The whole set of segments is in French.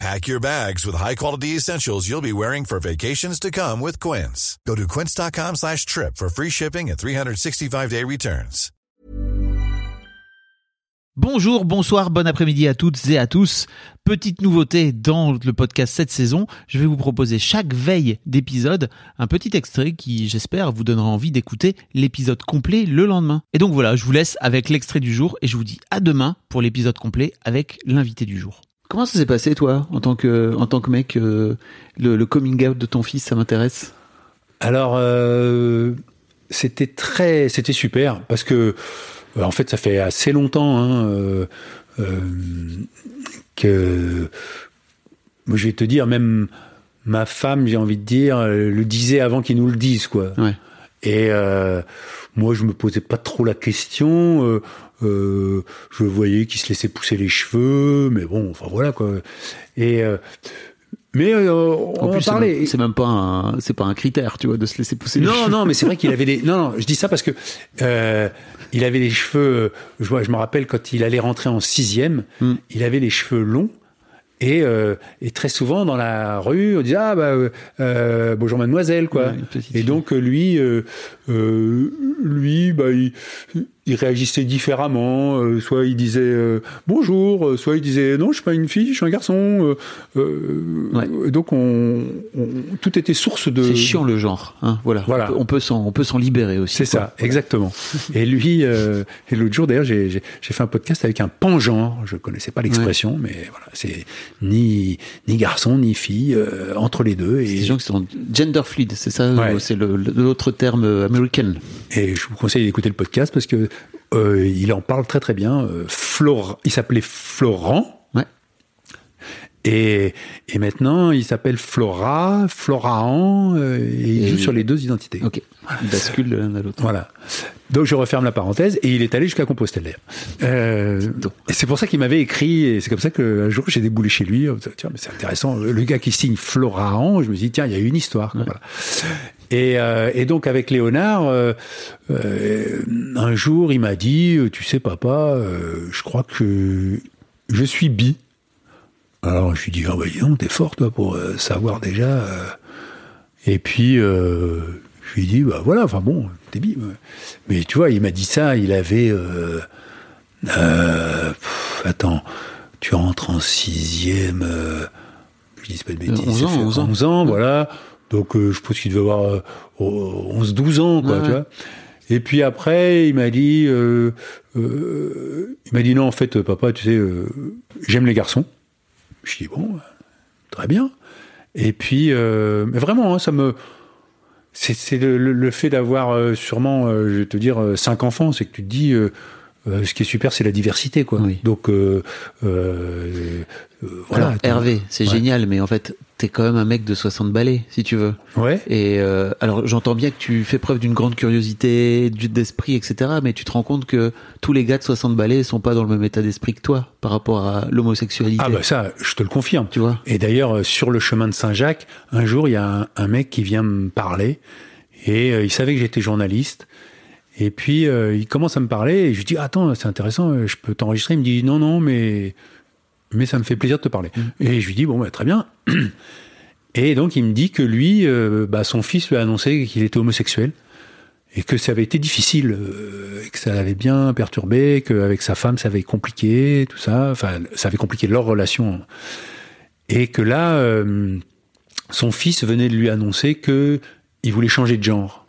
Pack your bags with high-quality essentials you'll be wearing for vacations to come with Quince. Go to quince.com slash trip for free shipping and 365-day returns. Bonjour, bonsoir, bon après-midi à toutes et à tous. Petite nouveauté dans le podcast cette saison, je vais vous proposer chaque veille d'épisode un petit extrait qui, j'espère, vous donnera envie d'écouter l'épisode complet le lendemain. Et donc voilà, je vous laisse avec l'extrait du jour et je vous dis à demain pour l'épisode complet avec l'invité du jour. Comment ça s'est passé, toi, en tant que, en tant que mec, euh, le, le coming out de ton fils, ça m'intéresse Alors, euh, c'était très, c'était super parce que, euh, en fait, ça fait assez longtemps hein, euh, que, moi, je vais te dire, même ma femme, j'ai envie de dire, le disait avant qu'ils nous le disent, quoi. Ouais. Et euh, moi, je me posais pas trop la question. euh, euh, je voyais qu'il se laissait pousser les cheveux, mais bon, enfin voilà quoi. Et mais on En plus, c'est parlait. même- c'est même pas un, c'est pas un critère, tu vois, de se laisser pousser les Non, cheveux. non, mais c'est vrai qu'il avait des. Non, non, je dis ça parce que il avait les cheveux. Je, vois- je me rappelle quand il allait rentrer en sixième, Mm. il avait les cheveux longs. Et, euh, et très souvent dans la rue, on disait ah bah euh, euh, bonjour mademoiselle quoi. Ouais, et donc lui, euh, euh, lui, bah il, il réagissait différemment. Euh, soit il disait euh, bonjour, euh, soit il disait non je suis pas une fille, je suis un garçon. Euh, euh, Ouais. Donc on, on- tout était source de. C'est chiant le genre, hein, voilà. Voilà. On peut- s'en, on peut s'en libérer aussi. C'est ça, exactement. et lui, euh, et l'autre jour d'ailleurs, j'ai j'ai- j'ai fait un podcast avec un pangenre. Je connaissais pas l'expression, mais voilà, c'est ni ni garçon ni fille euh, entre les deux. C'est Et, des gens qui sont gender fluid, c'est ça, Ouais. c'est l'autre terme américain. Et je vous conseille d'écouter le podcast parce que euh, il en parle très très bien. Euh, Flor- il s'appelait Florent. Ouais. Et, et maintenant, il s'appelle Flora, Floraan, euh, et il Et- joue sur les deux identités. Ok. Il bascule de l'un à l'autre. Voilà. Donc je referme la parenthèse et il est allé jusqu'à Compostelle d'ailleurs. Euh, c'est pour ça qu'il m'avait écrit et c'est comme ça qu'un jour j'ai déboulé chez lui. Tiens, mais c'est intéressant. Le gars qui signe Floraan, je me suis dit tiens, il y a une histoire. voilà. Et, euh, et donc avec Léonard, euh, euh, un jour il m'a dit, tu sais papa, je crois que je suis bi. Alors je lui dis ah bah dis donc t'es fort toi pour savoir déjà. Et puis je lui dis bah voilà enfin bon t'es bi. Mais tu vois il m'a dit ça il avait pff, attends tu rentres en sixième. Je dis pas de bêtises. 11 ça ans, fait 11 ans. 11 ans voilà. Donc euh, je pense qu'il devait avoir euh, 11-12 ans quoi Ouais, tu ouais. vois. Et puis après, il m'a dit, euh, euh, il m'a dit non, en fait, papa, tu sais, euh, j'aime les garçons. Je dis bon, euh, très bien. Et puis, euh, mais vraiment, hein, ça me, c'est le, le- fait d'avoir euh, sûrement, euh, je vais te dire, euh, cinq enfants, c'est que tu te dis, euh, ce qui est super, c'est la diversité, quoi. Oui. Donc, euh, euh, euh, voilà. Alors, Hervé, c'est Ouais. génial, mais en fait, t'es quand même un mec de 60 balais, si tu veux. Ouais. Et euh, alors, j'entends bien que tu fais preuve d'une grande curiosité, d'esprit, etc. Mais tu te rends compte que tous les gars de 60 balais sont pas dans le même état d'esprit que toi par rapport à l'homosexualité. Ah bah ça, je te le confirme. Tu vois Et d'ailleurs, euh, sur le chemin de Saint-Jacques, un jour, il y a un, un mec qui vient me parler et il savait que j'étais journaliste. Et puis, euh, il commence à me parler et je lui dis, attends, c'est intéressant, euh, je peux t'enregistrer? Il me dit, non, non, mais, mais ça me fait plaisir de te parler. Et je lui dis, bon, bah, très bien. Et donc, il me dit que lui, euh, bah, son fils lui a annoncé qu'il était homosexuel et que ça avait été difficile, euh, et que ça l'avait bien perturbé, qu'avec sa femme, ça avait compliqué, tout ça. Enfin, ça avait compliqué leur relation. Et que là, son fils venait de lui annoncer que il voulait changer de genre.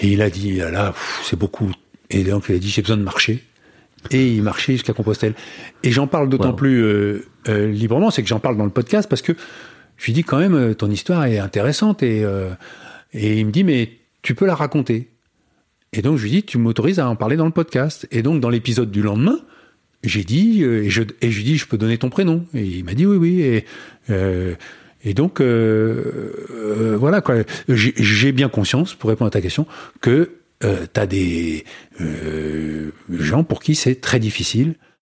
Et il a dit, ah là, pff, c'est beaucoup. Et donc, il a dit, j'ai besoin de marcher. Et il marchait jusqu'à Compostelle. Et j'en parle d'autant Wow. plus euh, euh, librement, c'est que j'en parle dans le podcast parce que je lui dis quand même, euh, ton histoire est intéressante. Et, euh, et il me dit, mais tu peux la raconter. Et donc, je lui dis, tu m'autorises à en parler dans le podcast. Et donc, dans l'épisode du lendemain, j'ai dit, euh, et je, et je lui dis, je peux donner ton prénom. Et il m'a dit oui, oui. Et, euh, et donc, euh, euh, voilà, quoi. J'ai bien conscience, pour répondre à ta question, que euh, tu as des gens pour qui c'est très difficile